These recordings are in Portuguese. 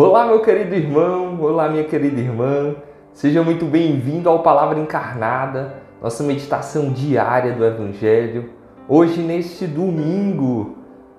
Olá, meu querido irmão, olá, minha querida irmã. Seja muito bem-vindo ao Palavra Encarnada, nossa meditação diária do Evangelho. Hoje, neste domingo,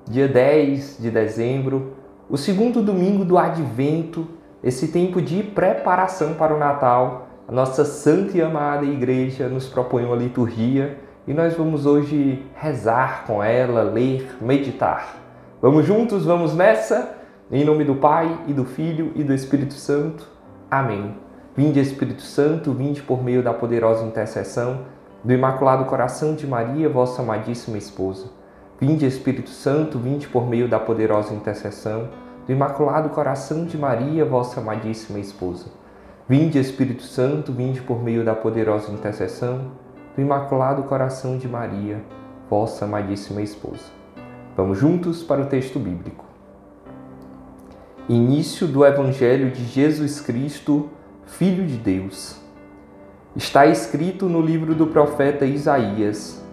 dia 10 de dezembro, o segundo domingo do Advento, esse tempo de preparação para o Natal, a nossa santa e amada Igreja nos propõe uma liturgia e nós vamos hoje rezar com ela, ler, meditar. Vamos juntos, vamos nessa? Em nome do Pai e do Filho e do Espírito Santo. Amém. Vinde, Espírito Santo, vinde por meio da poderosa intercessão do Imaculado Coração de Maria, vossa amadíssima esposa. Vinde, Espírito Santo, vinde por meio da poderosa intercessão do Imaculado Coração de Maria, vossa amadíssima esposa. Vinde, Espírito Santo, vinde por meio da poderosa intercessão do Imaculado Coração de Maria, vossa amadíssima esposa. Vamos juntos para o texto bíblico. Início do Evangelho de Jesus Cristo, Filho de Deus. Está escrito no livro do profeta Isaías: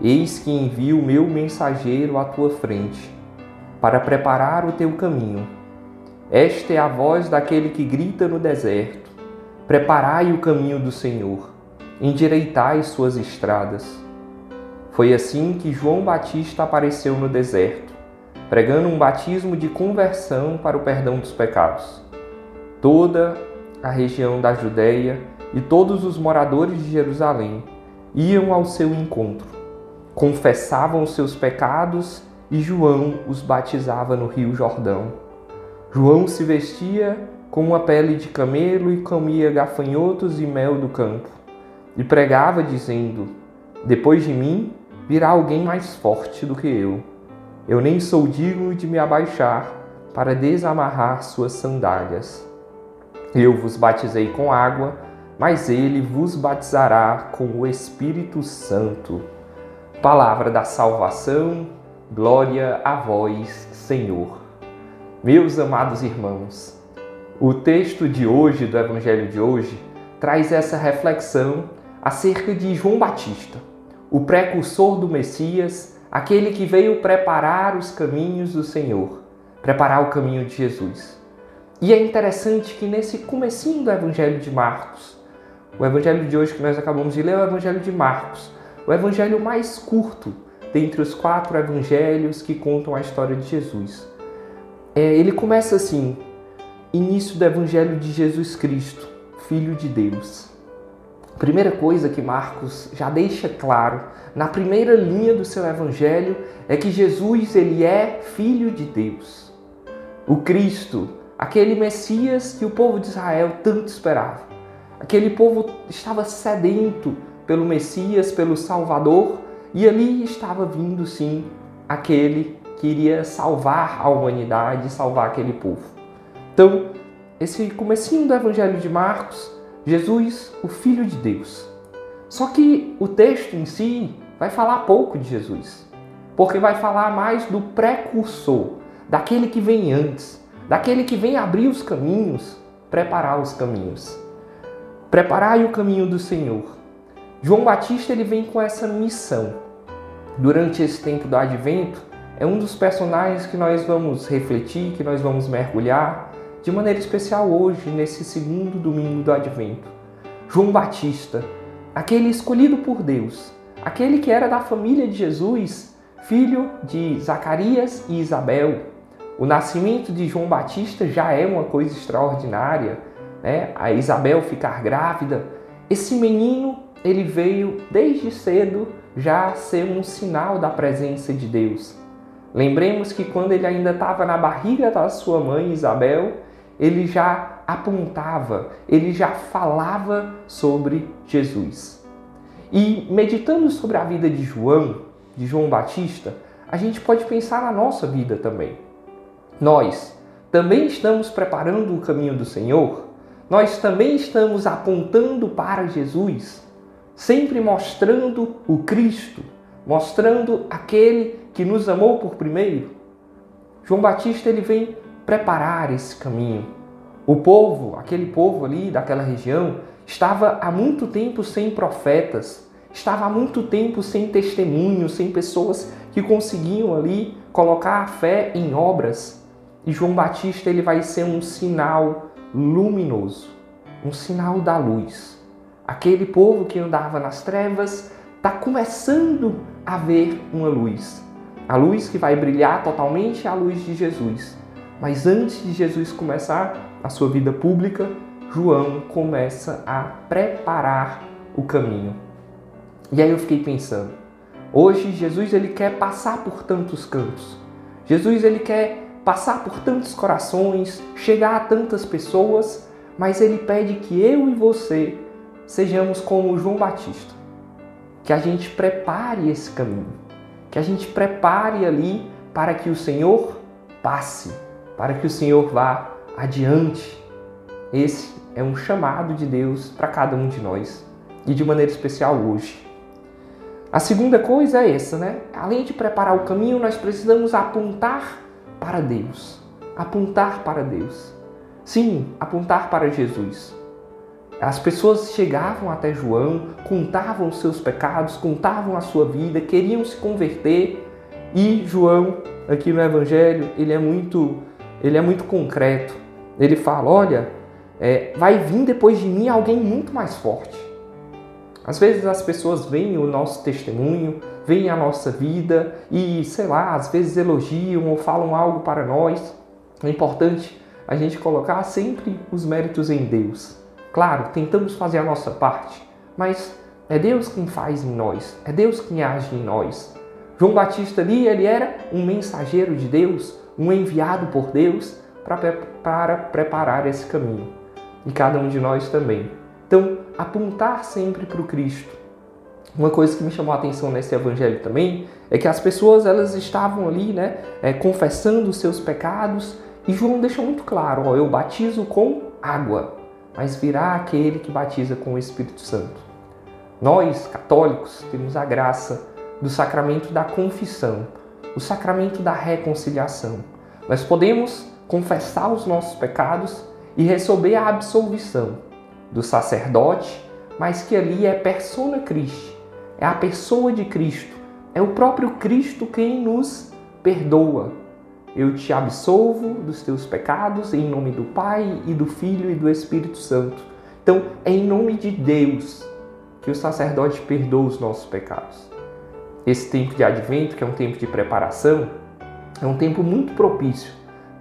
Eis que envio o meu mensageiro à tua frente, para preparar o teu caminho. Esta é a voz daquele que grita no deserto: Preparai o caminho do Senhor, endireitai suas estradas. Foi assim que João Batista apareceu no deserto pregando um batismo de conversão para o perdão dos pecados. Toda a região da Judéia e todos os moradores de Jerusalém iam ao seu encontro, confessavam os seus pecados e João os batizava no Rio Jordão. João se vestia com uma pele de camelo e comia gafanhotos e mel do campo, e pregava dizendo: Depois de mim virá alguém mais forte do que eu eu nem sou digno de me abaixar para desamarrar suas sandálias. Eu vos batizei com água, mas ele vos batizará com o Espírito Santo. Palavra da salvação, glória a vós, Senhor. Meus amados irmãos, o texto de hoje, do Evangelho de hoje, traz essa reflexão acerca de João Batista, o precursor do Messias aquele que veio preparar os caminhos do Senhor, preparar o caminho de Jesus. E é interessante que nesse comecinho do Evangelho de Marcos, o Evangelho de hoje que nós acabamos de ler é o Evangelho de Marcos, o Evangelho mais curto dentre os quatro Evangelhos que contam a história de Jesus. É, ele começa assim: início do Evangelho de Jesus Cristo, Filho de Deus. Primeira coisa que Marcos já deixa claro na primeira linha do seu evangelho é que Jesus ele é filho de Deus. O Cristo, aquele Messias que o povo de Israel tanto esperava. Aquele povo estava sedento pelo Messias, pelo Salvador, e ali estava vindo sim aquele que iria salvar a humanidade, salvar aquele povo. Então, esse comecinho do evangelho de Marcos Jesus, o Filho de Deus. Só que o texto em si vai falar pouco de Jesus, porque vai falar mais do precursor, daquele que vem antes, daquele que vem abrir os caminhos, preparar os caminhos. Preparai o caminho do Senhor. João Batista ele vem com essa missão. Durante esse tempo do advento, é um dos personagens que nós vamos refletir, que nós vamos mergulhar, de maneira especial hoje, nesse segundo domingo do Advento. João Batista, aquele escolhido por Deus, aquele que era da família de Jesus, filho de Zacarias e Isabel. O nascimento de João Batista já é uma coisa extraordinária, né? A Isabel ficar grávida. Esse menino, ele veio desde cedo já ser um sinal da presença de Deus. Lembremos que quando ele ainda estava na barriga da sua mãe Isabel, ele já apontava, ele já falava sobre Jesus. E meditando sobre a vida de João, de João Batista, a gente pode pensar na nossa vida também. Nós também estamos preparando o caminho do Senhor? Nós também estamos apontando para Jesus, sempre mostrando o Cristo, mostrando aquele que nos amou por primeiro? João Batista ele vem preparar esse caminho. O povo, aquele povo ali daquela região, estava há muito tempo sem profetas, estava há muito tempo sem testemunhos, sem pessoas que conseguiam ali colocar a fé em obras. E João Batista ele vai ser um sinal luminoso, um sinal da luz. Aquele povo que andava nas trevas está começando a ver uma luz. A luz que vai brilhar totalmente é a luz de Jesus. Mas antes de Jesus começar a sua vida pública, João começa a preparar o caminho. E aí eu fiquei pensando, hoje Jesus ele quer passar por tantos cantos. Jesus ele quer passar por tantos corações, chegar a tantas pessoas, mas ele pede que eu e você sejamos como João Batista. Que a gente prepare esse caminho, que a gente prepare ali para que o Senhor passe, para que o Senhor vá adiante. Esse é um chamado de Deus para cada um de nós e de maneira especial hoje. A segunda coisa é essa, né? Além de preparar o caminho, nós precisamos apontar para Deus. Apontar para Deus. Sim, apontar para Jesus. As pessoas chegavam até João, contavam os seus pecados, contavam a sua vida, queriam se converter e João, aqui no Evangelho, ele é muito, ele é muito concreto. Ele fala: olha, é, vai vir depois de mim alguém muito mais forte. Às vezes as pessoas veem o nosso testemunho, veem a nossa vida e, sei lá, às vezes elogiam ou falam algo para nós. É importante a gente colocar sempre os méritos em Deus. Claro, tentamos fazer a nossa parte, mas é Deus quem faz em nós, é Deus quem age em nós. João Batista ali, ele era um mensageiro de Deus, um enviado por Deus para, para preparar esse caminho e cada um de nós também. Então, apontar sempre para o Cristo. Uma coisa que me chamou a atenção nesse evangelho também é que as pessoas elas estavam ali, né, é, confessando os seus pecados e João deixa muito claro: ó, eu batizo com água, mas virá aquele que batiza com o Espírito Santo. Nós, católicos, temos a graça do sacramento da confissão, o sacramento da reconciliação. Nós podemos confessar os nossos pecados e receber a absolvição do sacerdote, mas que ali é persona Christi, é a pessoa de Cristo, é o próprio Cristo quem nos perdoa. Eu te absolvo dos teus pecados em nome do Pai e do Filho e do Espírito Santo. Então, é em nome de Deus que o sacerdote perdoa os nossos pecados. Esse tempo de advento, que é um tempo de preparação, é um tempo muito propício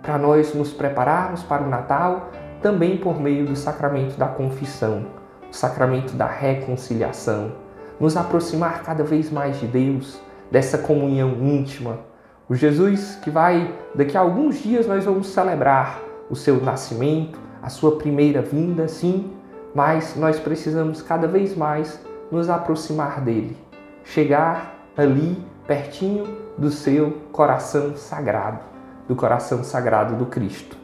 para nós nos prepararmos para o Natal também por meio do sacramento da confissão, o sacramento da reconciliação, nos aproximar cada vez mais de Deus, dessa comunhão íntima. O Jesus que vai, daqui a alguns dias nós vamos celebrar o seu nascimento, a sua primeira vinda, sim, mas nós precisamos cada vez mais nos aproximar dele, chegar ali pertinho do seu coração sagrado, do coração sagrado do Cristo.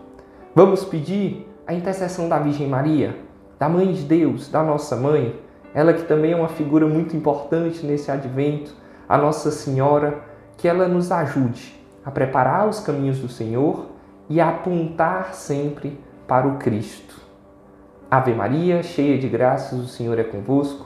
Vamos pedir a intercessão da Virgem Maria, da Mãe de Deus, da nossa mãe, ela que também é uma figura muito importante nesse advento, a Nossa Senhora, que ela nos ajude a preparar os caminhos do Senhor e a apontar sempre para o Cristo. Ave Maria, cheia de graças, o Senhor é convosco.